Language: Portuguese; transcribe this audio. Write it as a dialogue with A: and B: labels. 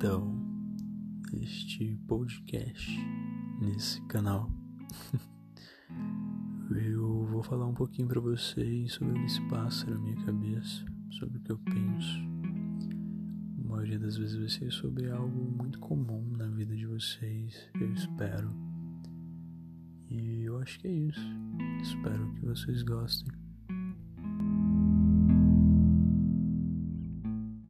A: então este podcast, nesse canal. Eu vou falar um pouquinho para vocês sobre esse pássaro na minha cabeça, sobre o que eu penso. A maioria das vezes vai ser sobre algo muito comum na vida de vocês, eu espero. E eu acho que é isso. Espero que vocês gostem.